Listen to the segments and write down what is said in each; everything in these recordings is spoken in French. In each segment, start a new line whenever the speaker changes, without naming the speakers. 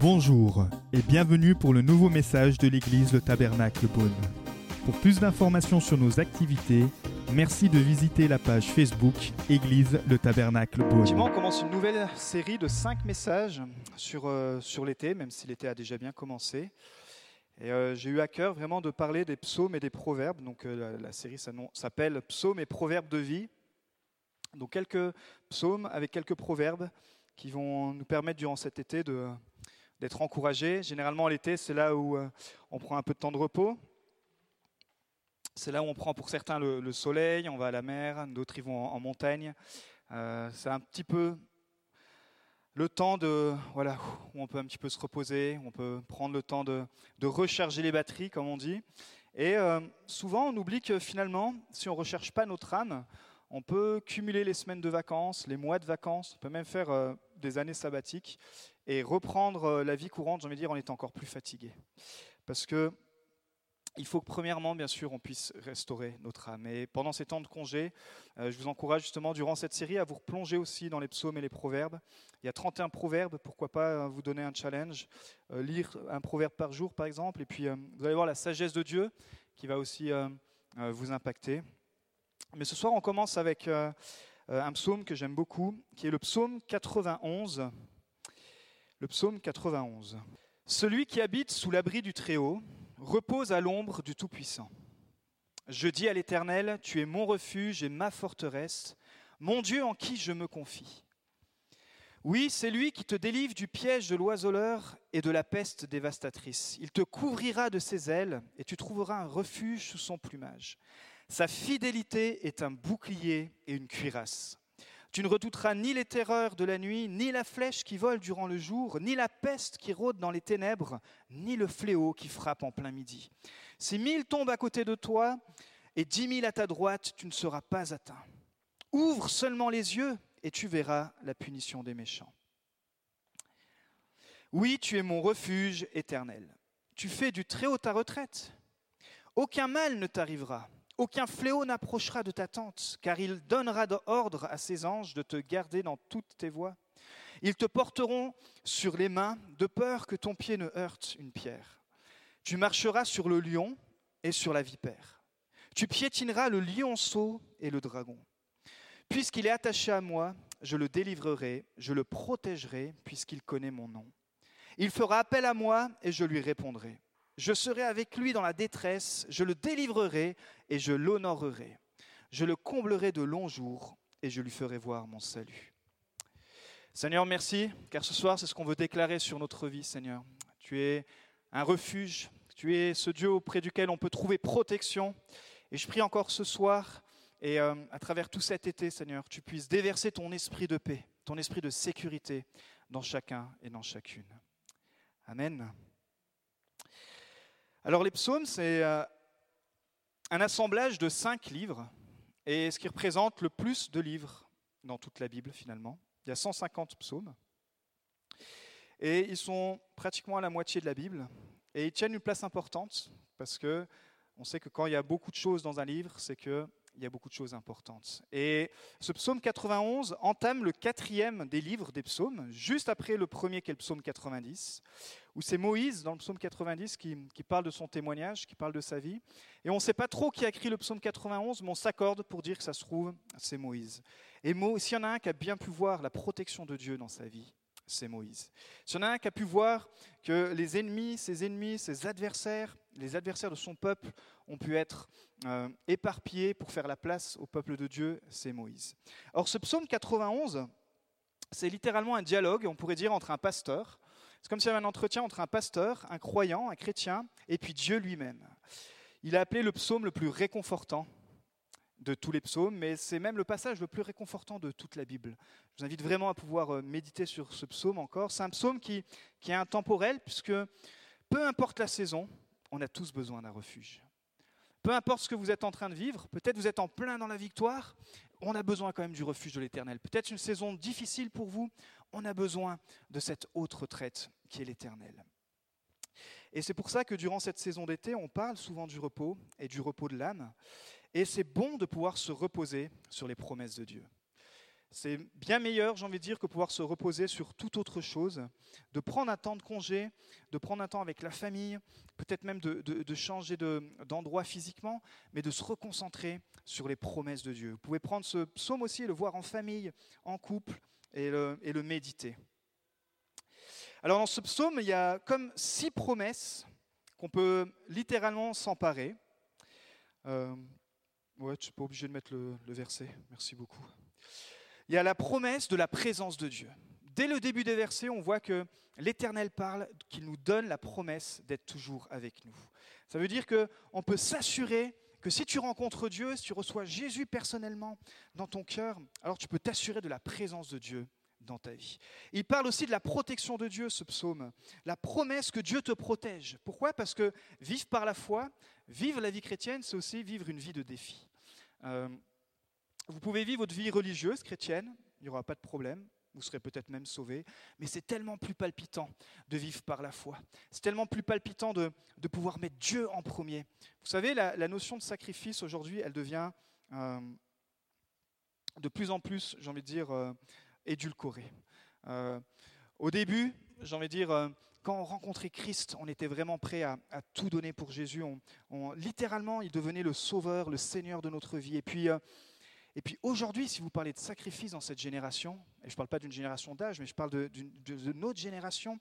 Bonjour et bienvenue pour le nouveau message de l'église Le Tabernacle Beaune. Pour plus d'informations sur nos activités, merci de visiter la page Facebook Église Le Tabernacle
Effectivement,
Beaune.
on commence une nouvelle série de cinq messages sur, euh, sur l'été, même si l'été a déjà bien commencé. Et euh, j'ai eu à cœur vraiment de parler des psaumes et des proverbes. Donc euh, la, la série s'appelle Psaumes et proverbes de vie. Donc quelques psaumes avec quelques proverbes qui vont nous permettre durant cet été de- d'être encouragés. Généralement l'été, c'est là où euh, on prend un peu de temps de repos. C'est là où on prend pour certains le, le soleil, on va à la mer, d'autres ils vont en, en montagne. Euh, c'est un petit peu le temps de voilà où on peut un petit peu se reposer, on peut prendre le temps de, recharger les batteries, comme on dit. Et euh, souvent, on oublie que finalement, si on ne recherche pas notre âme, on peut cumuler les semaines de vacances, les mois de vacances, on peut même faire des années sabbatiques et reprendre euh, la vie courante, j'ai envie de dire, en étant encore plus fatigué. Parce que il faut que premièrement, bien sûr, on puisse restaurer notre âme. Et pendant ces temps de congé, euh, je vous encourage justement durant cette série à vous replonger aussi dans les psaumes et les proverbes. Il y a 31 proverbes, pourquoi pas euh, vous donner un challenge, lire un proverbe par jour par exemple, et puis vous allez voir la sagesse de Dieu qui va aussi vous impacter. Mais ce soir, on commence avec un psaume que j'aime beaucoup, qui est le psaume 91. Le psaume 91. Celui qui habite sous l'abri du Très-Haut repose à l'ombre du Tout-Puissant. Je dis à l'Éternel, tu es mon refuge et ma forteresse, mon Dieu en qui je me confie. Oui, c'est lui qui te délivre du piège de l'oiseleur et de la peste dévastatrice. Il te couvrira de ses ailes et tu trouveras un refuge sous son plumage. Sa fidélité est un bouclier et une cuirasse. Tu ne redouteras ni les terreurs de la nuit, ni la flèche qui vole durant le jour, ni la peste qui rôde dans les ténèbres, ni le fléau qui frappe en plein midi. Si mille tombent à côté de toi et dix mille à ta droite, tu ne seras pas atteint. Ouvre seulement les yeux et tu verras la punition des méchants. Oui, tu es mon refuge éternel. Tu fais du Très-Haut ta retraite. Aucun mal ne t'arrivera, aucun fléau n'approchera de ta tente, car il donnera ordre à ses anges de te garder dans toutes tes voies. Ils te porteront sur les mains, de peur que ton pied ne heurte une pierre. Tu marcheras sur le lion et sur la vipère. Tu piétineras le lionceau et le dragon. Puisqu'il est attaché à moi, je le délivrerai, je le protégerai, puisqu'il connaît mon nom. Il fera appel à moi et je lui répondrai. Je serai avec lui dans la détresse, je le délivrerai et je l'honorerai. Je le comblerai de longs jours et je lui ferai voir mon salut. Seigneur, merci, car ce soir, c'est ce qu'on veut déclarer sur notre vie, Seigneur. Tu es un refuge, tu es ce Dieu auprès duquel on peut trouver protection. Et je prie encore ce soir, et euh, à travers tout cet été, Seigneur, tu puisses déverser ton esprit de paix, ton esprit de sécurité dans chacun et dans chacune. Amen. Alors les psaumes, c'est euh, un assemblage de cinq livres, et ce qui représente le plus de livres dans toute la Bible finalement. Il y a 150 psaumes, et ils sont pratiquement à la moitié de la Bible, et ils tiennent une place importante, parce que on sait que quand il y a beaucoup de choses dans un livre, c'est que il y a beaucoup de choses importantes. Et ce psaume 91 entame le quatrième des livres des psaumes, juste après le premier qui est le psaume 90, où c'est Moïse dans le psaume 90 qui, qui parle de son témoignage, qui parle de sa vie. Et on ne sait pas trop qui a écrit le psaume 91, mais on s'accorde pour dire que ça se trouve, c'est Moïse. Et s'il y en a un qui a bien pu voir la protection de Dieu dans sa vie, c'est Moïse. En a un qui a pu voir que les ennemis, ses ennemis, ses adversaires, les adversaires de son peuple ont pu être euh, éparpillés pour faire la place au peuple de Dieu, c'est Moïse. Or, ce psaume 91, c'est littéralement un dialogue, on pourrait dire, entre un pasteur. C'est comme s'il y avait un entretien entre un pasteur, un croyant, un chrétien, et puis Dieu lui-même. Il a appelé le psaume le plus réconfortant de tous les psaumes, mais c'est même le passage le plus réconfortant de toute la Bible. Je vous invite vraiment à pouvoir euh, méditer sur ce psaume encore. C'est un psaume qui, est intemporel, puisque peu importe la saison, on a tous besoin d'un refuge. Peu importe ce que vous êtes en train de vivre, peut-être vous êtes en plein dans la victoire, on a besoin quand même du refuge de l'Éternel. Peut-être une saison difficile pour vous, on a besoin de cette haute retraite qui est l'Éternel. Et c'est pour ça que durant cette saison d'été, on parle souvent du repos et du repos de l'âme. Et c'est bon de pouvoir se reposer sur les promesses de Dieu. C'est bien meilleur, j'ai envie de dire, que pouvoir se reposer sur toute autre chose, de prendre un temps de congé, de prendre un temps avec la famille, peut-être même de, changer d'endroit physiquement, mais de se reconcentrer sur les promesses de Dieu. Vous pouvez prendre ce psaume aussi le voir en famille, en couple, et le, et le méditer. Alors dans ce psaume, il y a comme six promesses qu'on peut littéralement s'emparer. Euh, ouais, tu n'es pas obligé de mettre le verset, merci beaucoup il y a la promesse de la présence de Dieu. Dès le début des versets, on voit que l'Éternel parle, qu'il nous donne la promesse d'être toujours avec nous. Ça veut dire qu'on peut s'assurer que si tu rencontres Dieu, si tu reçois Jésus personnellement dans ton cœur, alors tu peux t'assurer de la présence de Dieu dans ta vie. Il parle aussi de la protection de Dieu, ce psaume, la promesse que Dieu te protège. Pourquoi? Parce que vivre par la foi, vivre la vie chrétienne, c'est aussi vivre une vie de défi. Euh, vous pouvez vivre votre vie religieuse chrétienne, il n'y aura pas de problème, vous serez peut-être même sauvé, mais c'est tellement plus palpitant de vivre par la foi. C'est tellement plus palpitant de, pouvoir mettre Dieu en premier. Vous savez, la, notion de sacrifice aujourd'hui, elle devient euh, de plus en plus, j'ai envie de dire, euh, édulcorée. Au début, j'ai envie de dire, quand on rencontrait Christ, on était vraiment prêt à, tout donner pour Jésus. On, littéralement, il devenait le sauveur, le Seigneur de notre vie. Et puis, et puis aujourd'hui, si vous parlez de sacrifice dans cette génération, et je ne parle pas d'une génération d'âge, mais je parle de, notre génération,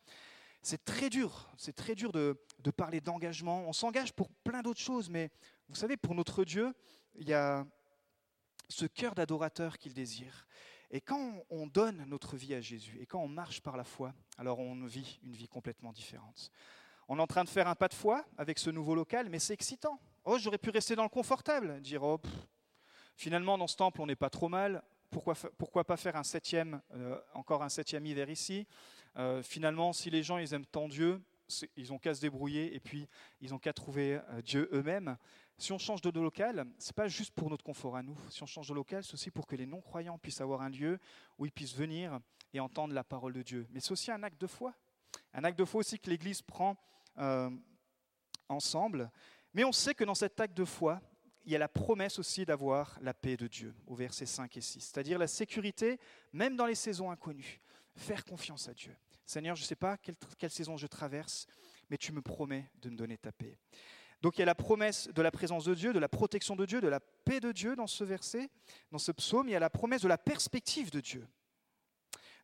c'est très dur, c'est très dur de, parler d'engagement. On s'engage pour plein d'autres choses, mais vous savez, pour notre Dieu, il y a ce cœur d'adorateur qu'il désire. Et quand on donne notre vie à Jésus, et quand on marche par la foi, alors on vit une vie complètement différente. On est en train de faire un pas de foi avec ce nouveau local, mais c'est excitant. Oh, j'aurais pu rester dans le confortable, dire, oh, Finalement, dans ce temple, on n'est pas trop mal. Pourquoi, pourquoi pas faire un septième, euh, encore un septième hiver ici? Euh, Finalement, si les gens ils aiment tant Dieu, ils ont qu'à se débrouiller et puis ils ont qu'à trouver euh, Dieu eux-mêmes. Si on change de local, c'est pas juste pour notre confort à nous. Si on change de local, c'est aussi pour que les non-croyants puissent avoir un lieu où ils puissent venir et entendre la parole de Dieu. Mais c'est aussi un acte de foi. Un acte de foi aussi que l'Église prend ensemble. Mais on sait que dans cet acte de foi, il y a la promesse aussi d'avoir la paix de Dieu, au verset 5 et 6, c'est-à-dire la sécurité, même dans les saisons inconnues. Faire confiance à Dieu. Seigneur, je ne sais pas quelle, saison je traverse, mais tu me promets de me donner ta paix. Donc il y a la promesse de la présence de Dieu, de la protection de Dieu, de la paix de Dieu dans ce verset, dans ce psaume. Il y a la promesse de la perspective de Dieu.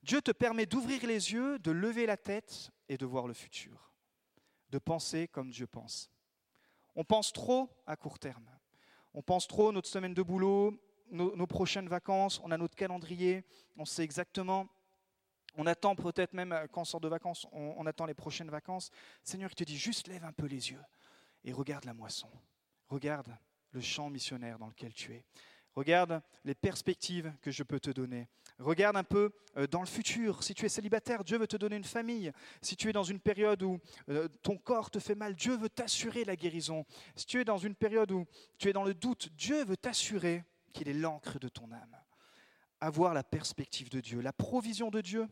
Dieu te permet d'ouvrir les yeux, de lever la tête et de voir le futur, de penser comme Dieu pense. On pense trop à court terme. On pense trop notre semaine de boulot, nos, prochaines vacances, on a notre calendrier, on sait exactement. On attend peut-être même euh, quand on sort de vacances, on, attend les prochaines vacances. Seigneur, il te dit juste lève un peu les yeux et regarde la moisson. Regarde le champ missionnaire dans lequel tu es. Regarde les perspectives que je peux te donner. Regarde un peu euh, dans le futur. Si tu es célibataire, Dieu veut te donner une famille. Si tu es dans une période où euh, ton corps te fait mal, Dieu veut t'assurer la guérison. Si tu es dans une période où tu es dans le doute, Dieu veut t'assurer qu'il est l'encre de ton âme. Avoir la perspective de Dieu, la provision de Dieu.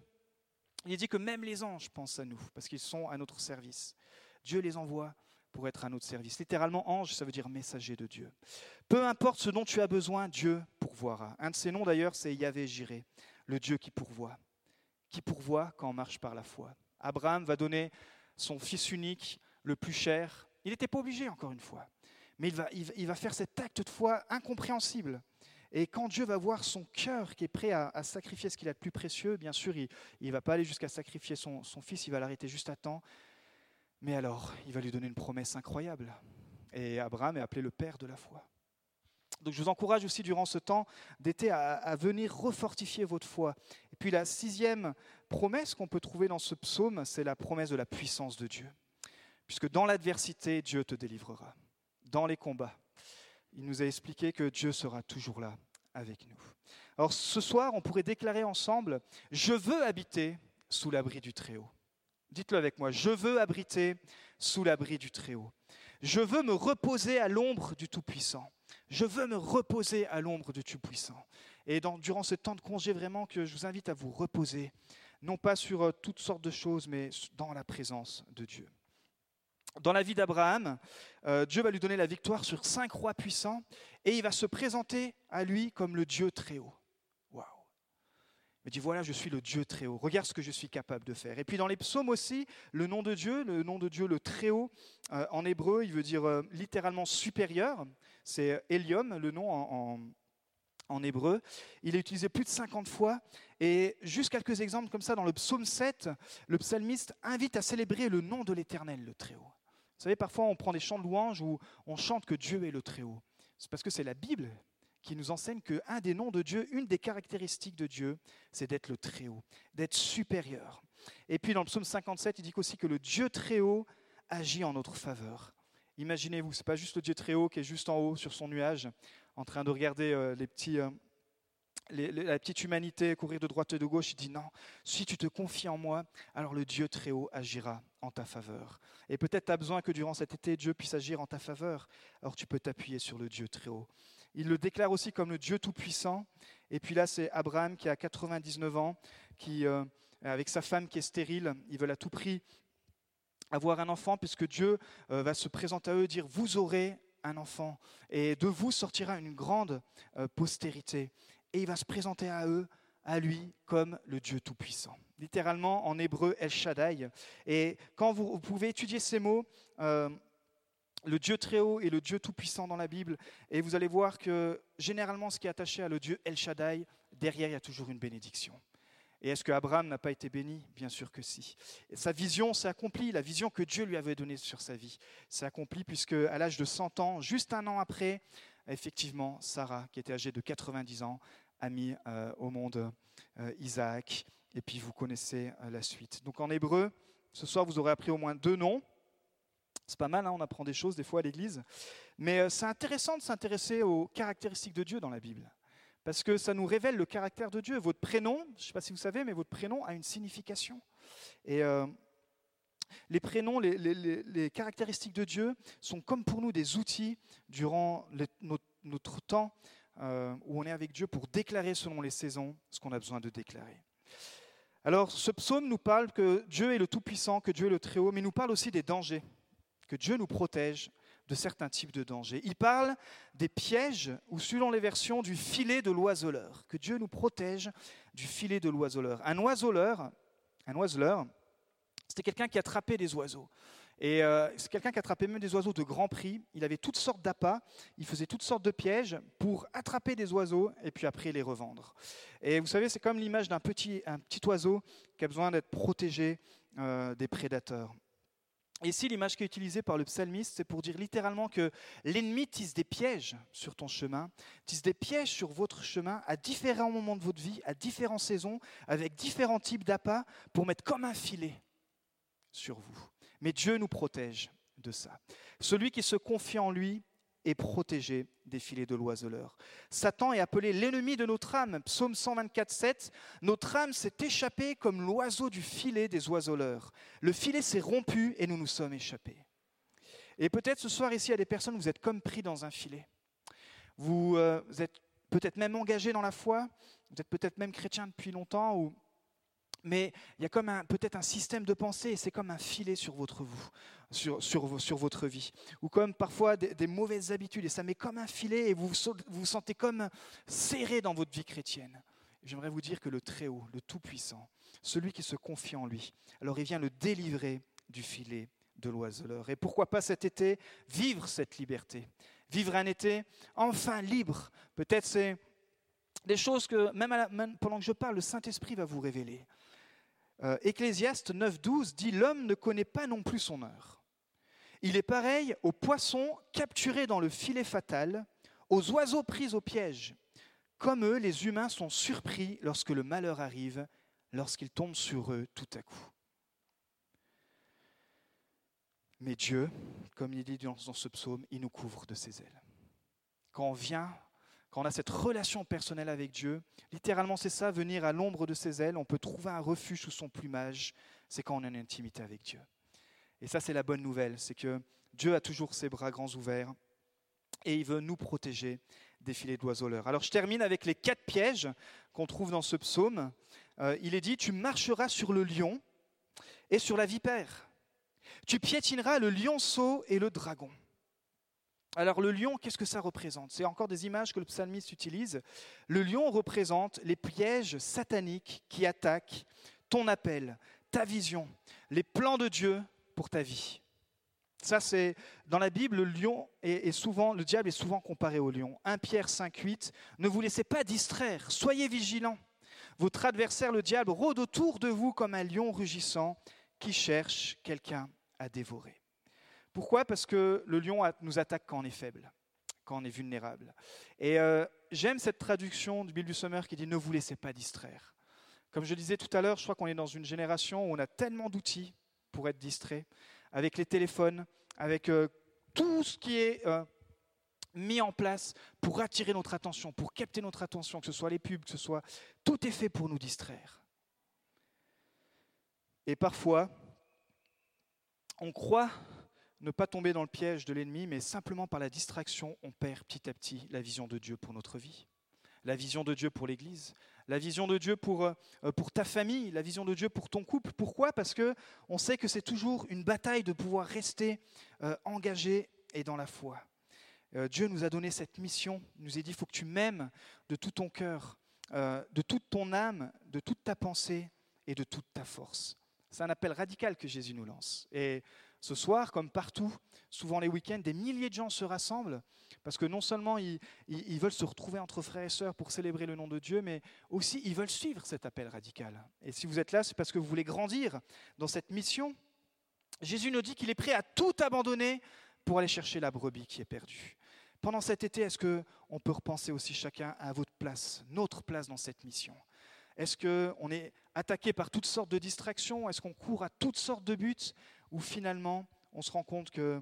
Il dit que même les anges pensent à nous parce qu'ils sont à notre service. Dieu les envoie pour être à notre service. Littéralement, ange, ça veut dire messager de Dieu. Peu importe ce dont tu as besoin, Dieu pourvoira. Un de ses noms d'ailleurs, c'est Yahvé Jiré, le Dieu qui pourvoit. Qui pourvoit quand on marche par la foi. Abraham va donner son fils unique, le plus cher. Il n'était pas obligé, encore une fois. Mais il va, il va, faire cet acte de foi incompréhensible. Et quand Dieu va voir son cœur qui est prêt à, sacrifier ce qu'il a de plus précieux, bien sûr, il ne va pas aller jusqu'à sacrifier son, son fils, il va l'arrêter juste à temps. Mais alors, il va lui donner une promesse incroyable. Et Abraham est appelé le père de la foi. Donc je vous encourage aussi durant ce temps d'été à, venir refortifier votre foi. Et puis la sixième promesse qu'on peut trouver dans ce psaume, c'est la promesse de la puissance de Dieu. Puisque dans l'adversité, Dieu te délivrera. Dans les combats, il nous a expliqué que Dieu sera toujours là avec nous. Alors ce soir, on pourrait déclarer ensemble, je veux habiter sous l'abri du Très-Haut. Dites-le avec moi, je veux abriter sous l'abri du Très-Haut. Je veux me reposer à l'ombre du Tout-Puissant. Je veux me reposer à l'ombre du Tout-Puissant. Et durant ce temps de congé, vraiment, que je vous invite à vous reposer, non pas sur euh, toutes sortes de choses, mais dans la présence de Dieu. Dans la vie d'Abraham, euh, Dieu va lui donner la victoire sur cinq rois puissants et il va se présenter à lui comme le Dieu très haut. Il dit voilà, je suis le Dieu très haut. Regarde ce que je suis capable de faire. Et puis dans les psaumes aussi, le nom de Dieu, le nom de Dieu, le très haut, euh, en hébreu, il veut dire euh, littéralement supérieur. C'est Elium, le nom en, en, hébreu. Il est utilisé plus de 50 fois. Et juste quelques exemples comme ça, dans le psaume 7, le psalmiste invite à célébrer le nom de l'Éternel, le très haut. Vous savez, parfois on prend des chants de louange où on chante que Dieu est le très haut. C'est parce que c'est la Bible qui nous enseigne qu'un des noms de Dieu, une des caractéristiques de Dieu, c'est d'être le Très-Haut, d'être supérieur. Et puis dans le psaume 57, il dit aussi que le Dieu Très-Haut agit en notre faveur. Imaginez-vous, ce n'est pas juste le Dieu Très-Haut qui est juste en haut sur son nuage, en train de regarder euh, les petits, euh, la petite humanité courir de droite et de gauche. Il dit non, si tu te confies en moi, alors le Dieu Très-Haut agira en ta faveur. Et peut-être tu as besoin que durant cet été, Dieu puisse agir en ta faveur. Alors tu peux t'appuyer sur le Dieu Très-Haut. Il le déclare aussi comme le Dieu Tout-Puissant. Et puis là, c'est Abraham qui a 99 ans, qui, euh, avec sa femme qui est stérile, ils veulent à tout prix avoir un enfant, puisque Dieu euh, va se présenter à eux dire, vous aurez un enfant, et de vous sortira une grande euh, postérité. Et il va se présenter à eux, à lui, comme le Dieu Tout-Puissant. Littéralement, en hébreu, El Shaddai. Et quand vous, pouvez étudier ces mots, le Dieu très haut et le Dieu tout-puissant dans la Bible. Et vous allez voir que généralement, ce qui est attaché à le Dieu El Shaddai, derrière, il y a toujours une bénédiction. Et est-ce que Abraham n'a pas été béni? Bien sûr que si. sa vision s'est accomplie, la vision que Dieu lui avait donnée sur sa vie s'est accomplie, puisque à l'âge de 100 ans, juste un an après, effectivement, Sarah, qui était âgée de 90 ans, a mis euh, au monde euh, Isaac. Et puis vous connaissez euh, la suite. Donc en hébreu, ce soir, vous aurez appris au moins deux noms. C'est pas mal, hein, on apprend des choses des fois à l'église. Mais euh, c'est intéressant de s'intéresser aux caractéristiques de Dieu dans la Bible. Parce que ça nous révèle le caractère de Dieu. Votre prénom, je ne sais pas si vous savez, mais votre prénom a une signification. Et euh, les prénoms, les, caractéristiques de Dieu sont comme pour nous des outils durant notre, temps euh, où on est avec Dieu pour déclarer selon les saisons ce qu'on a besoin de déclarer. Alors ce psaume nous parle que Dieu est le Tout-Puissant, que Dieu est le Très-Haut, mais nous parle aussi des dangers que Dieu nous protège de certains types de dangers. Il parle des pièges, ou selon les versions, du filet de l'oiseleur, que Dieu nous protège du filet de l'oiseleur. Un oiseleur, un oiseleur, c'était quelqu'un qui attrapait des oiseaux. Et euh, c'est quelqu'un qui attrapait même des oiseaux de grand prix. Il avait toutes sortes d'appâts, il faisait toutes sortes de pièges pour attraper des oiseaux et puis après les revendre. Et vous savez, c'est comme l'image d'un petit, oiseau qui a besoin d'être protégé euh, des prédateurs. Ici, l'image qui est utilisée par le psalmiste, c'est pour dire littéralement que l'ennemi tisse des pièges sur ton chemin, tisse des pièges sur votre chemin à différents moments de votre vie, à différentes saisons, avec différents types d'appâts, pour mettre comme un filet sur vous. Mais Dieu nous protège de ça. Celui qui se confie en lui est protégé des filets de l'oiseleur. Satan est appelé l'ennemi de notre âme. Psaume 124, 7. Notre âme s'est échappée comme l'oiseau du filet des oiseleurs. Le filet s'est rompu et nous nous sommes échappés. Et peut-être ce soir ici, il y a des personnes, vous êtes comme pris dans un filet. Vous, euh, vous êtes peut-être même engagé dans la foi, vous êtes peut-être même chrétien depuis longtemps, ou mais il y a comme peut-être un système de pensée c'est comme un filet sur votre, vous, sur, sur, sur votre vie. Ou comme parfois des, mauvaises habitudes et ça met comme un filet et vous vous, vous sentez comme serré dans votre vie chrétienne. J'aimerais vous dire que le Très-Haut, le Tout-Puissant, celui qui se confie en lui, alors il vient le délivrer du filet de l'oiseleur. Et pourquoi pas cet été vivre cette liberté? Vivre un été enfin libre. Peut-être c'est des choses que, même pendant que je parle, le Saint-Esprit va vous révéler. Euh, Ecclésiaste 9.12 dit L'homme ne connaît pas non plus son heure. Il est pareil aux poissons capturés dans le filet fatal, aux oiseaux pris au piège. Comme eux, les humains sont surpris lorsque le malheur arrive, lorsqu'il tombe sur eux tout à coup. Mais Dieu, comme il dit dans ce psaume, il nous couvre de ses ailes. Quand on vient quand on a cette relation personnelle avec Dieu, littéralement c'est ça, venir à l'ombre de ses ailes, on peut trouver un refuge sous son plumage, c'est quand on a une intimité avec Dieu. Et ça c'est la bonne nouvelle, c'est que Dieu a toujours ses bras grands ouverts et il veut nous protéger des filets d'oiseleurs. Alors je termine avec les quatre pièges qu'on trouve dans ce psaume. Euh, il est dit, tu marcheras sur le lion et sur la vipère. Tu piétineras le lionceau et le dragon. Alors le lion, qu'est-ce que ça représente? C'est encore des images que le psalmiste utilise. Le lion représente les pièges sataniques qui attaquent ton appel, ta vision, les plans de Dieu pour ta vie. Ça, c'est dans la Bible, le lion est, souvent, le diable est souvent comparé au lion. 1 Pierre 5, 8, ne vous laissez pas distraire, soyez vigilants. Votre adversaire, le diable, rôde autour de vous comme un lion rugissant qui cherche quelqu'un à dévorer. Pourquoi? Parce que le lion nous attaque quand on est faible, quand on est vulnérable. Et euh, j'aime cette traduction du Bible du Sommer qui dit ne vous laissez pas distraire. Comme je disais tout à l'heure, je crois qu'on est dans une génération où on a tellement d'outils pour être distrait, avec les téléphones, avec euh, tout ce qui est euh, mis en place pour attirer notre attention, pour capter notre attention, que ce soit les pubs, que ce soit... Tout est fait pour nous distraire. Et parfois, on croit ne pas tomber dans le piège de l'ennemi, mais simplement par la distraction, on perd petit à petit la vision de Dieu pour notre vie, la vision de Dieu pour l'Église, la vision de Dieu pour, euh, pour ta famille, la vision de Dieu pour ton couple. Pourquoi? Parce que on sait que c'est toujours une bataille de pouvoir rester euh, engagé et dans la foi. Euh, Dieu nous a donné cette mission, nous a dit, il faut que tu m'aimes de tout ton cœur, de toute ton âme, de toute ta pensée et de toute ta force. C'est un appel radical que Jésus nous lance. Et ce soir, comme partout, souvent les week-ends, des milliers de gens se rassemblent parce que non seulement ils, veulent se retrouver entre frères et sœurs pour célébrer le nom de Dieu, mais aussi ils veulent suivre cet appel radical. Et si vous êtes là, c'est parce que vous voulez grandir dans cette mission. Jésus nous dit qu'il est prêt à tout abandonner pour aller chercher la brebis qui est perdue. Pendant cet été, est-ce qu'on peut repenser aussi chacun à votre place, notre place dans cette mission? Est-ce qu'on est attaqué par toutes sortes de distractions? Est-ce qu'on court à toutes sortes de buts? Où finalement on se rend compte que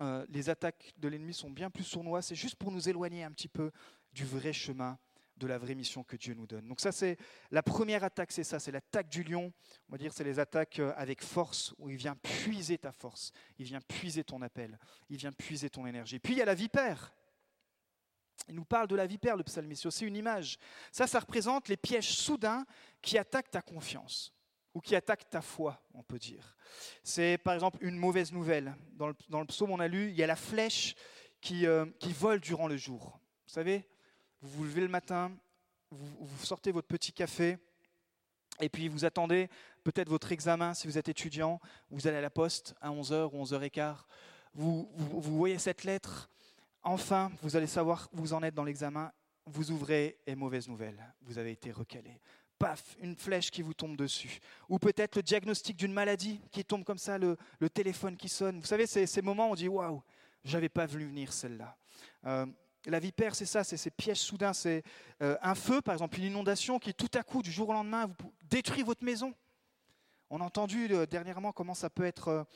euh, les attaques de l'ennemi sont bien plus sournois, c'est juste pour nous éloigner un petit peu du vrai chemin, de la vraie mission que Dieu nous donne. Donc ça, c'est la première attaque, c'est ça, c'est l'attaque du lion. On va dire, c'est les attaques euh, avec force, où il vient puiser ta force, il vient puiser ton appel, il vient puiser ton énergie. Puis il y a la vipère. Il nous parle de la vipère, le psalmiste, c'est une image. Ça, ça représente les pièges soudains qui attaquent ta confiance ou qui attaque ta foi, on peut dire. C'est par exemple une mauvaise nouvelle. Dans le, psaume, on a lu, il y a la flèche qui, euh, qui vole durant le jour. Vous savez, vous vous levez le matin, vous, sortez votre petit café, et puis vous attendez peut-être votre examen si vous êtes étudiant, vous allez à la poste à 11h ou 11h15, vous, vous, vous voyez cette lettre, enfin vous allez savoir où vous en êtes dans l'examen, vous ouvrez et mauvaise nouvelle, vous avez été recalé paf, une flèche qui vous tombe dessus. Ou peut-être le diagnostic d'une maladie qui tombe comme ça, le, téléphone qui sonne. Vous savez, ces moments où on dit Waouh, j'avais pas vu venir celle-là. Euh, la vipère, c'est ça, c'est ces pièges soudains. C'est euh, un feu, par exemple, une inondation qui tout à coup, du jour au lendemain, détruit votre maison. On a entendu euh, dernièrement comment ça peut être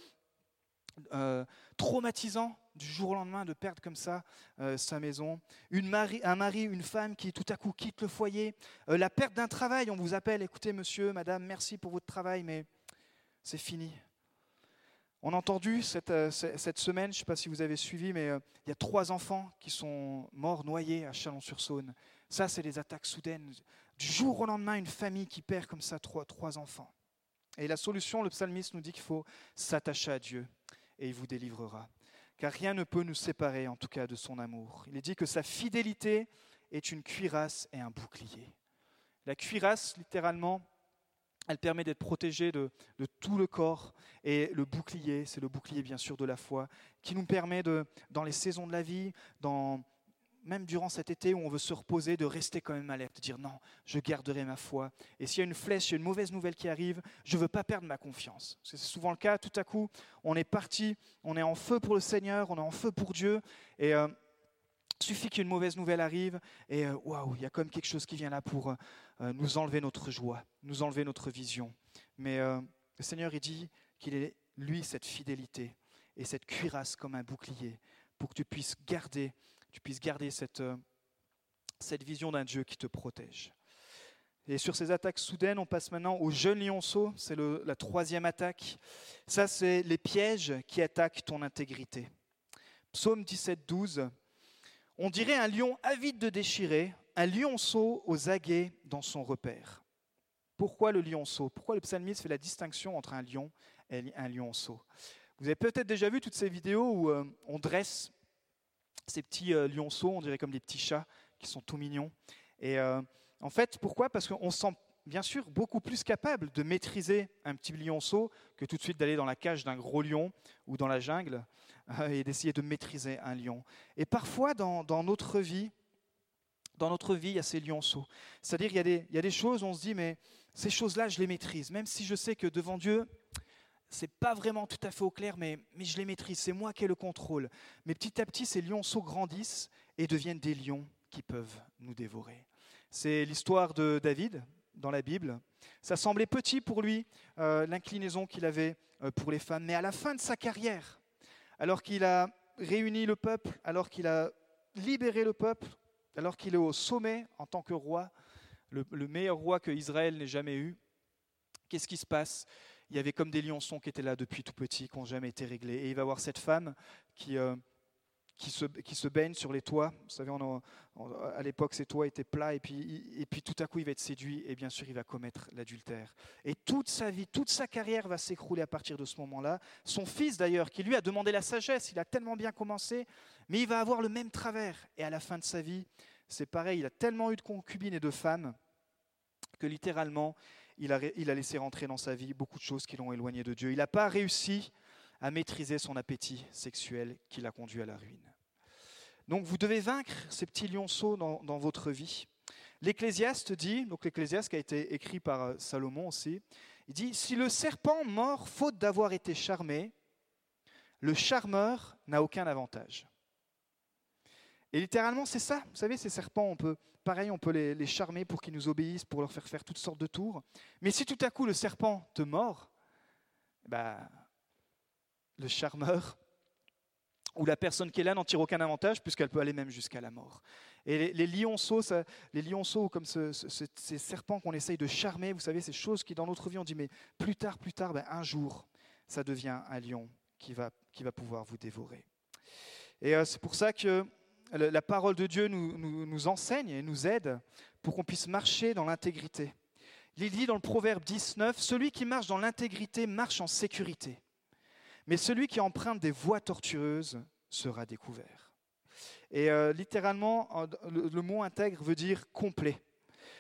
traumatisant du jour au lendemain de perdre comme ça euh, sa maison. Un mari, une femme qui tout à coup quitte le foyer. Euh, la perte d'un travail, on vous appelle, écoutez monsieur, madame, merci pour votre travail, mais c'est fini. On a entendu cette, euh, semaine, je ne sais pas si vous avez suivi, mais il y a trois enfants qui sont morts noyés à Chalon-sur-Saône. Ça, c'est des attaques soudaines. Du jour au lendemain, une famille qui perd comme ça trois, trois enfants. Et la solution, le psalmiste nous dit qu'il faut s'attacher à Dieu et il vous délivrera car rien ne peut nous séparer en tout cas de son amour. Il est dit que sa fidélité est une cuirasse et un bouclier. La cuirasse, littéralement, elle permet d'être protégée de, tout le corps. Et le bouclier, c'est le bouclier bien sûr de la foi, qui nous permet de, dans les saisons de la vie, dans même durant cet été où on veut se reposer, de rester quand même alerte, de dire non, je garderai ma foi. Et s'il y a une flèche, une mauvaise nouvelle qui arrive, je ne veux pas perdre ma confiance. C'est souvent le cas, tout à coup, on est parti, on est en feu pour le Seigneur, on est en feu pour Dieu, et euh, suffit qu'une mauvaise nouvelle arrive, et euh, waouh, il y a comme quelque chose qui vient là pour euh, nous enlever notre joie, nous enlever notre vision. Mais le Seigneur, il dit qu'il est, lui, cette fidélité et cette cuirasse comme un bouclier, pour que tu puisses garder tu puisses garder cette, euh, cette vision d'un Dieu qui te protège. Et sur ces attaques soudaines, on passe maintenant au jeune lionceau, c'est la troisième attaque. Ça, c'est les pièges qui attaquent ton intégrité. Psaume 17, 12. On dirait un lion avide de déchirer, un lionceau aux aguets dans son repère. Pourquoi le lionceau? Pourquoi le psalmiste fait la distinction entre un lion et un lionceau? Vous avez peut-être déjà vu toutes ces vidéos où euh, on dresse ces petits euh, lionceaux, on dirait comme des petits chats qui sont tout mignons. Et euh, en fait, pourquoi? Parce qu'on se sent bien sûr beaucoup plus capable de maîtriser un petit lionceau que tout de suite d'aller dans la cage d'un gros lion ou dans la jungle euh, et d'essayer de maîtriser un lion. Et parfois, dans, notre vie, dans notre vie, il y a ces lionceaux. C'est-à-dire, il, il y a des choses on se dit, mais ces choses-là, je les maîtrise. Même si je sais que devant Dieu, c'est pas vraiment tout à fait au clair, mais, je les maîtrise, c'est moi qui ai le contrôle. Mais petit à petit, ces lionceaux grandissent et deviennent des lions qui peuvent nous dévorer. C'est l'histoire de David dans la Bible. Ça semblait petit pour lui, euh, l'inclinaison qu'il avait euh, pour les femmes, mais à la fin de sa carrière, alors qu'il a réuni le peuple, alors qu'il a libéré le peuple, alors qu'il est au sommet en tant que roi, le, le meilleur roi que Israël n'ait jamais eu, qu'est-ce qui se passe? Il y avait comme des lionçons qui étaient là depuis tout petit, qui n'ont jamais été réglés. Et il va voir cette femme qui, euh, qui, se, baigne sur les toits. Vous savez, à l'époque, ces toits étaient plats, et puis, et puis tout à coup, il va être séduit, et bien sûr, il va commettre l'adultère. Et toute sa vie, toute sa carrière va s'écrouler à partir de ce moment-là. Son fils, d'ailleurs, qui lui a demandé la sagesse, il a tellement bien commencé, mais il va avoir le même travers. Et à la fin de sa vie, c'est pareil, il a tellement eu de concubines et de femmes que littéralement, il a, laissé rentrer dans sa vie beaucoup de choses qui l'ont éloigné de Dieu. Il n'a pas réussi à maîtriser son appétit sexuel qui l'a conduit à la ruine. Donc vous devez vaincre ces petits lionceaux dans, votre vie. L'Ecclésiaste dit, donc l'Ecclésiaste qui a été écrit par euh, Salomon aussi, il dit, si le serpent mord faute d'avoir été charmé, le charmeur n'a aucun avantage. Et littéralement, c'est ça. Vous savez, ces serpents, on peut, pareil, on peut les, charmer pour qu'ils nous obéissent, pour leur faire faire toutes sortes de tours. Mais si tout à coup le serpent te mord, bah, le charmeur ou la personne qui est là n'en tire aucun avantage puisqu'elle peut aller même jusqu'à la mort. Et les, lionceaux, les lionceaux comme ces serpents qu'on essaye de charmer, vous savez, ces choses qui dans notre vie on dit mais plus tard, plus tard, ben, un jour, ça devient un lion qui va, qui va pouvoir vous dévorer. Et euh, c'est pour ça que la parole de Dieu nous, enseigne et nous aide pour qu'on puisse marcher dans l'intégrité. Il dit dans le Proverbe 19, Celui qui marche dans l'intégrité marche en sécurité, mais celui qui emprunte des voies tortueuses sera découvert. Et euh, littéralement, le, mot intègre veut dire complet.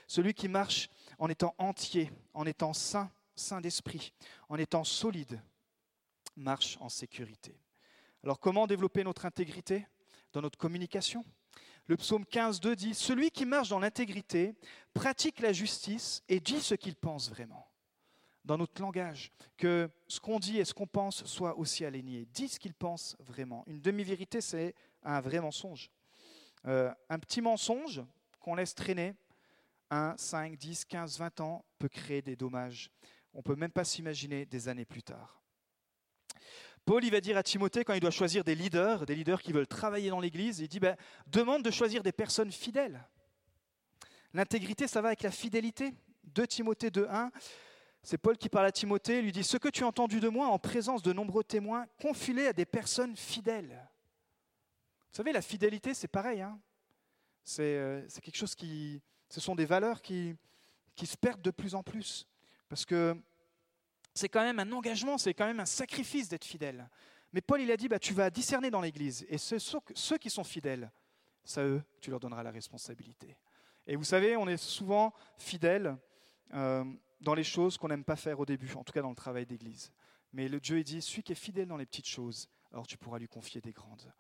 Celui qui marche en étant entier, en étant sain, sain d'esprit, en étant solide, marche en sécurité. Alors comment développer notre intégrité? Dans notre communication. Le psaume 15.2 dit, Celui qui marche dans l'intégrité pratique la justice et dit ce qu'il pense vraiment. Dans notre langage, que ce qu'on dit et ce qu'on pense soit aussi aligné. Dit ce qu'il pense vraiment. Une demi-vérité, c'est un vrai mensonge. Euh, un petit mensonge qu'on laisse traîner, 1, 5, 10, 15, 20 ans, peut créer des dommages. On ne peut même pas s'imaginer des années plus tard. Paul, il va dire à Timothée, quand il doit choisir des leaders, des leaders qui veulent travailler dans l'Église, il dit, ben, demande de choisir des personnes fidèles. L'intégrité, ça va avec la fidélité. 2 Timothée 2.1, c'est Paul qui parle à Timothée, lui dit, ce que tu as entendu de moi en présence de nombreux témoins, confie à des personnes fidèles. Vous savez, la fidélité, c'est pareil. Hein euh, c'est quelque chose qui... Ce sont des valeurs qui, qui se perdent de plus en plus. Parce que c'est quand même un engagement, c'est quand même un sacrifice d'être fidèle. Mais Paul, il a dit, bah, tu vas discerner dans l'Église, et ceux, qui sont fidèles, c'est à eux que tu leur donneras la responsabilité. Et vous savez, on est souvent fidèles euh, dans les choses qu'on n'aime pas faire au début, en tout cas dans le travail d'Église. Mais le Dieu, il dit, celui qui est fidèle dans les petites choses, alors tu pourras lui confier des grandes.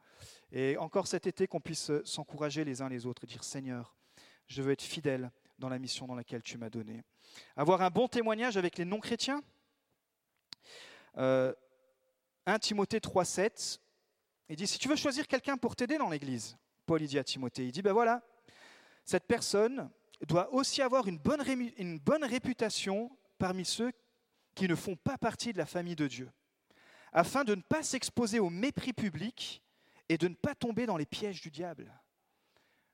Et encore cet été, qu'on puisse s'encourager les uns les autres et dire, Seigneur, je veux être fidèle dans la mission dans laquelle tu m'as donné. Avoir un bon témoignage avec les non-chrétiens, 1 euh, Timothée 3,7, il dit, si tu veux choisir quelqu'un pour t'aider dans l'Église, Paul dit à Timothée, il dit, ben voilà, cette personne doit aussi avoir une bonne, une bonne réputation parmi ceux qui ne font pas partie de la famille de Dieu, afin de ne pas s'exposer au mépris public et de ne pas tomber dans les pièges du diable.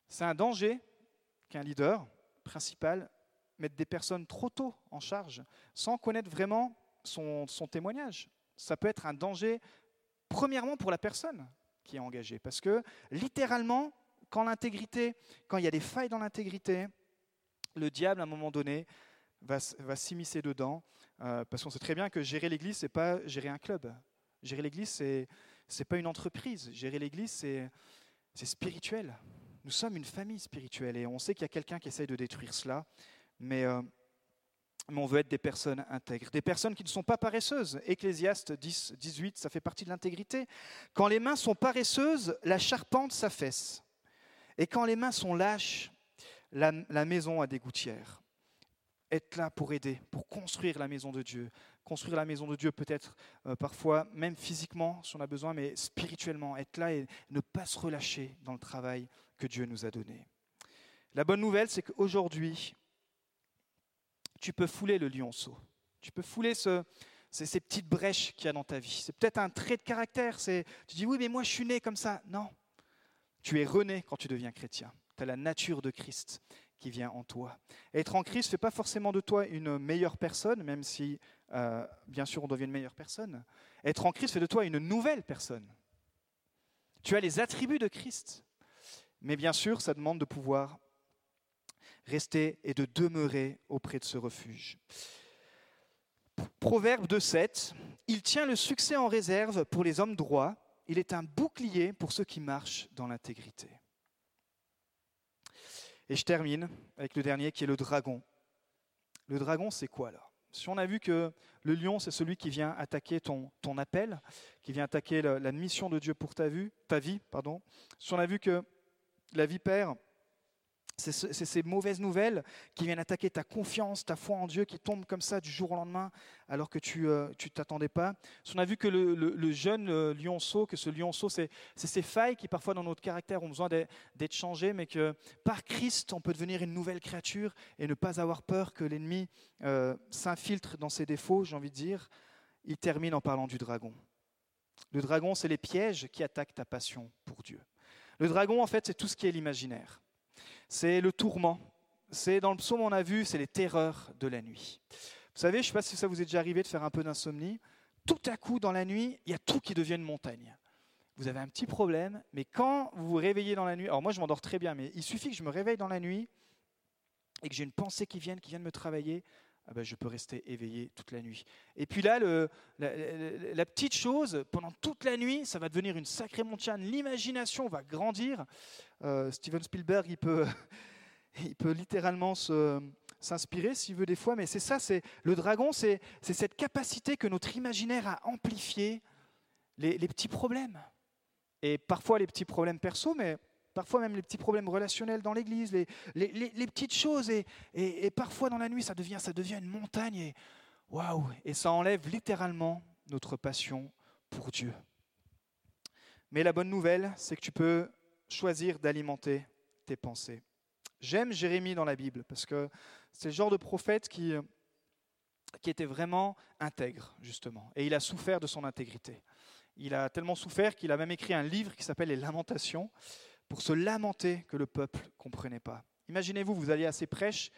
C'est un danger qu'un leader principal mette des personnes trop tôt en charge, sans connaître vraiment son, témoignage. Ça peut être un danger, premièrement, pour la personne qui est engagée. Parce que, littéralement, quand l'intégrité, quand il y a des failles dans l'intégrité, le diable, à un moment donné, va, va s'immiscer dedans. Euh, parce qu'on sait très bien que gérer l'Église, c'est pas gérer un club. Gérer l'Église, c'est c'est pas une entreprise. Gérer l'Église, c'est c'est spirituel. Nous sommes une famille spirituelle et on sait qu'il y a quelqu'un qui essaye de détruire cela, mais, euh, mais, on veut être des personnes intègres, des personnes qui ne sont pas paresseuses. Ecclésiaste 10, 18, ça fait partie de l'intégrité. Quand les mains sont paresseuses, la charpente s'affaisse. Et quand les mains sont lâches, la, maison a des gouttières. Être là pour aider, pour construire la maison de Dieu, construire la maison de Dieu, peut-être euh, parfois même physiquement si on a besoin, mais spirituellement, être là et ne pas se relâcher dans le travail que Dieu nous a donné. La bonne nouvelle, c'est qu'aujourd'hui, tu peux fouler le lionceau. Tu peux fouler ce, ces, ces, petites brèches qu'il y a dans ta vie. C'est peut-être un trait de caractère. C'est, tu dis oui, mais moi je suis né comme ça. Non, tu es rené quand tu deviens chrétien. Tu as la nature de Christ qui vient en toi. Être en Christ ne fait pas forcément de toi une meilleure personne, même si, euh, bien sûr, on devient une meilleure personne. Être en Christ fait de toi une nouvelle personne. Tu as les attributs de Christ. Mais bien sûr, ça demande de pouvoir rester et de demeurer auprès de ce refuge. Proverbe 2.7, il tient le succès en réserve pour les hommes droits, il est un bouclier pour ceux qui marchent dans l'intégrité. Et je termine avec le dernier qui est le dragon. Le dragon, c'est quoi là? Si on a vu que le lion, c'est celui qui vient attaquer ton, ton appel, qui vient attaquer la, la, mission de Dieu pour ta, vue, ta vie, pardon. si on a vu que la vipère, c'est ces mauvaises nouvelles qui viennent attaquer ta confiance, ta foi en Dieu, qui tombent comme ça du jour au lendemain alors que tu ne euh, t'attendais pas. On a vu que le, le, jeune euh, lionceau, que ce lionceau, c'est ces failles qui parfois dans notre caractère ont besoin d'être changées, mais que par Christ, on peut devenir une nouvelle créature et ne pas avoir peur que l'ennemi euh, s'infiltre dans ses défauts, j'ai envie de dire. Il termine en parlant du dragon. Le dragon, c'est les pièges qui attaquent ta passion pour Dieu. Le dragon, en fait, c'est tout ce qui est l'imaginaire c'est le tourment. C'est dans le psaume, on a vu, c'est les terreurs de la nuit. Vous savez, je ne sais pas si ça vous est déjà arrivé de faire un peu d'insomnie. Tout à coup, dans la nuit, il y a tout qui devient une montagne. Vous avez un petit problème, mais quand vous vous réveillez dans la nuit, alors moi je m'endors très bien, mais il suffit que je me réveille dans la nuit et que j'ai une pensée qui vienne, qui vienne me travailler, ah ben, je peux rester éveillé toute la nuit. Et puis là, la, petite chose, pendant toute la nuit, ça va devenir une sacrée montagne. L'imagination va grandir. Euh, Steven Spielberg, il peut, il peut littéralement s'inspirer s'il veut des fois, mais c'est ça, c'est le dragon, c'est, c'est cette capacité que notre imaginaire a amplifié les, les petits problèmes. Et parfois les petits problèmes perso, mais parfois même les petits problèmes relationnels dans l'Église, les, petites choses, et, parfois dans la nuit, ça devient, une montagne, et waouh, et ça enlève littéralement notre passion pour Dieu. Mais la bonne nouvelle, c'est que tu peux choisir d'alimenter tes pensées. J'aime Jérémie dans la Bible, parce que c'est le genre de prophète qui était vraiment intègre, justement, et il a souffert de son intégrité. Il a tellement souffert qu'il a même écrit un livre qui s'appelle Les Lamentations pour se lamenter que le peuple ne comprenait pas. Imaginez-vous, vous alliez à ces prêches,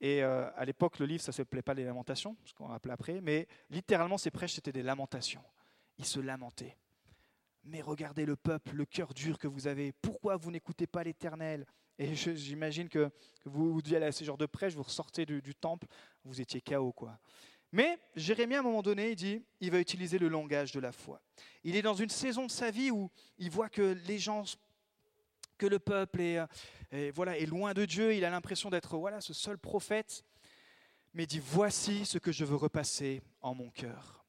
et euh, à l'époque, le livre, ça ne s'appelait pas les lamentations, ce qu'on appelait après, mais littéralement, ces prêches, c'était des lamentations. Ils se lamentaient. Mais regardez le peuple, le cœur dur que vous avez. Pourquoi vous n'écoutez pas l'Éternel? Et j'imagine que, vous, vous aller à ce genre de prêche, vous ressortez du, temple, vous étiez chaos, quoi. Mais Jérémie, à un moment donné, il dit, il va utiliser le langage de la foi. Il est dans une saison de sa vie où il voit que les gens que le peuple est, est, voilà, est loin de Dieu, il a l'impression d'être voilà, ce seul prophète, mais dit, voici ce que je veux repasser en mon cœur.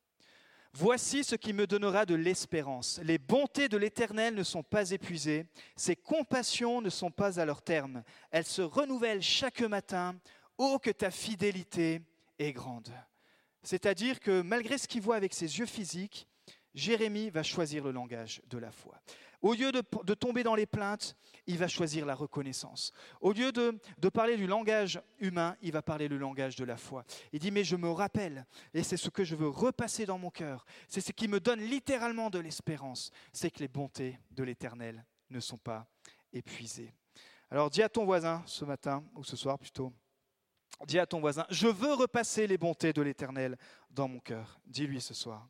Voici ce qui me donnera de l'espérance. Les bontés de l'Éternel ne sont pas épuisées, ses compassions ne sont pas à leur terme. Elles se renouvellent chaque matin. Oh, que ta fidélité est grande. C'est-à-dire que malgré ce qu'il voit avec ses yeux physiques, Jérémie va choisir le langage de la foi. Au lieu de, tomber dans les plaintes, il va choisir la reconnaissance. Au lieu de, de, parler du langage humain, il va parler le langage de la foi. Il dit, mais je me rappelle, et c'est ce que je veux repasser dans mon cœur, c'est ce qui me donne littéralement de l'espérance, c'est que les bontés de l'Éternel ne sont pas épuisées. Alors dis à ton voisin ce matin, ou ce soir plutôt, dis à ton voisin, je veux repasser les bontés de l'Éternel dans mon cœur. Dis-lui ce soir.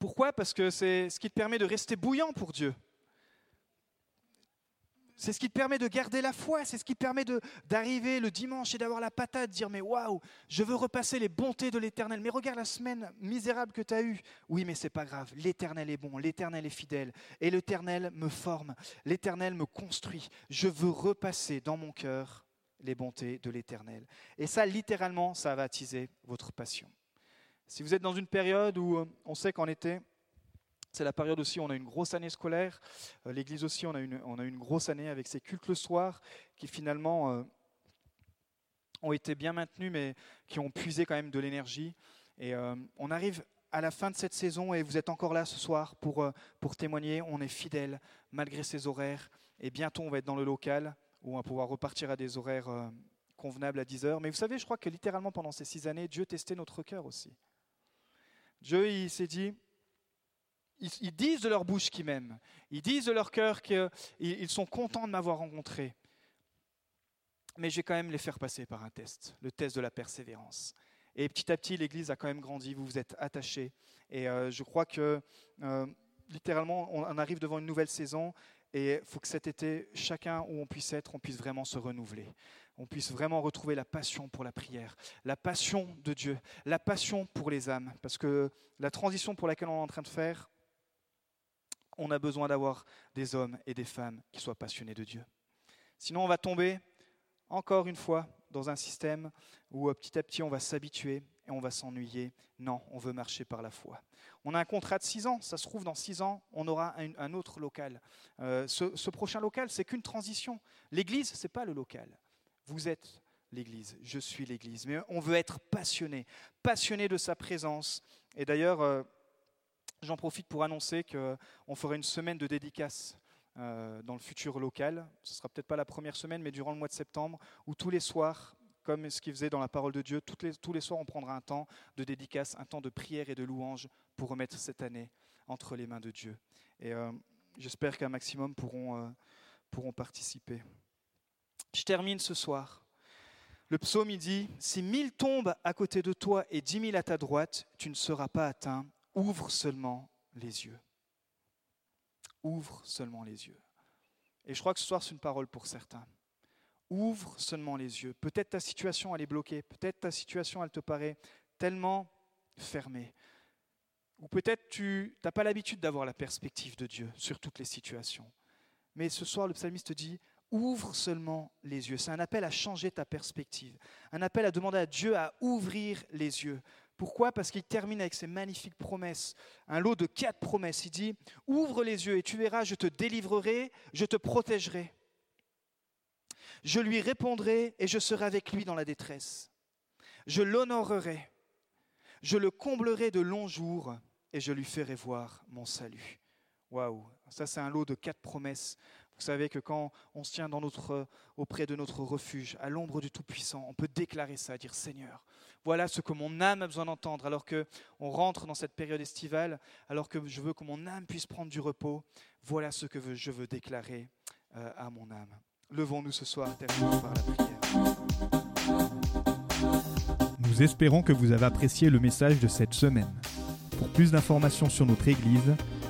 Pourquoi? Parce que c'est ce qui te permet de rester bouillant pour Dieu. C'est ce qui te permet de garder la foi, c'est ce qui te permet d'arriver le dimanche et d'avoir la patate, de dire mais waouh, je veux repasser les bontés de l'Éternel. Mais regarde la semaine misérable que tu as eue. Oui, mais c'est pas grave, l'Éternel est bon, l'Éternel est fidèle et l'Éternel me forme, l'Éternel me construit. Je veux repasser dans mon cœur les bontés de l'Éternel. Et ça, littéralement, ça va attiser votre passion. Si vous êtes dans une période où euh, on sait qu'en été, c'est la période aussi où on a une grosse année scolaire. Euh, L'Église aussi, on a, une, on a une grosse année avec ses cultes le soir qui finalement euh, ont été bien maintenus, mais qui ont puisé quand même de l'énergie. Et on arrive à la fin de cette saison et vous êtes encore là ce soir pour, pour témoigner. On est fidèle malgré ces horaires. Et bientôt, on va être dans le local où on va pouvoir repartir à des horaires convenables à 10 heures. Mais vous savez, je crois que littéralement pendant ces six années, Dieu testait notre cœur aussi. Dieu, il s'est dit, ils, disent de leur bouche qu'ils m'aiment. Ils disent de leur cœur qu'ils sont contents de m'avoir rencontré. Mais je vais quand même les faire passer par un test, le test de la persévérance. Et petit à petit, l'Église a quand même grandi, vous vous êtes attachés. Et euh, je crois que, euh, littéralement, on arrive devant une nouvelle saison. Et il faut que cet été, chacun où on puisse être, on puisse vraiment se renouveler. On puisse vraiment retrouver la passion pour la prière, la passion de Dieu, la passion pour les âmes. Parce que la transition pour laquelle on est en train de faire, on a besoin d'avoir des hommes et des femmes qui soient passionnés de Dieu. Sinon, on va tomber, encore une fois, dans un système où euh, petit à petit on va s'habituer et on va s'ennuyer. Non, on veut marcher par la foi. On a un contrat de six ans, ça se trouve dans six ans, on aura un, autre local. Euh, ce, prochain local, c'est qu'une transition. L'église, ce n'est pas le local. Vous êtes l'église, je suis l'église. Mais on veut être passionné, passionné de sa présence. Et d'ailleurs, euh, J'en profite pour annoncer qu'on ferait une semaine de dédicace euh, dans le futur local. Ce ne sera peut-être pas la première semaine, mais durant le mois de septembre, où tous les soirs, comme ce qu'il faisait dans la parole de Dieu, les, tous les soirs, on prendra un temps de dédicace, un temps de prière et de louange pour remettre cette année entre les mains de Dieu. Et euh, j'espère qu'un maximum pourront, euh, pourront participer. Je termine ce soir. Le psaume, il dit, Si mille tombent à côté de toi et dix mille à ta droite, tu ne seras pas atteint Ouvre seulement les yeux. Ouvre seulement les yeux. Et je crois que ce soir, c'est une parole pour certains. Ouvre seulement les yeux. Peut-être ta situation, elle est bloquée. Peut-être ta situation, elle te paraît tellement fermée. Ou peut-être tu n'as pas l'habitude d'avoir la perspective de Dieu sur toutes les situations. Mais ce soir, le psalmiste dit, ouvre seulement les yeux. C'est un appel à changer ta perspective. Un appel à demander à Dieu à ouvrir les yeux pourquoi? Parce qu'il termine avec ces magnifiques promesses, un lot de quatre promesses. Il dit, ouvre les yeux et tu verras, je te délivrerai, je te protégerai. Je lui répondrai et je serai avec lui dans la détresse. Je l'honorerai, je le comblerai de longs jours et je lui ferai voir mon salut. Waouh, ça c'est un lot de quatre promesses vous savez que quand on se tient dans notre, auprès de notre refuge, à l'ombre du Tout-Puissant, on peut déclarer ça, dire Seigneur, voilà ce que mon âme a besoin d'entendre, alors que on rentre dans cette période estivale, alors que je veux que mon âme puisse prendre du repos. Voilà ce que je veux déclarer euh, à mon âme. Levons-nous ce soir, terminons par la prière.
Nous espérons que vous avez apprécié le message de cette semaine. Pour plus d'informations sur notre Église,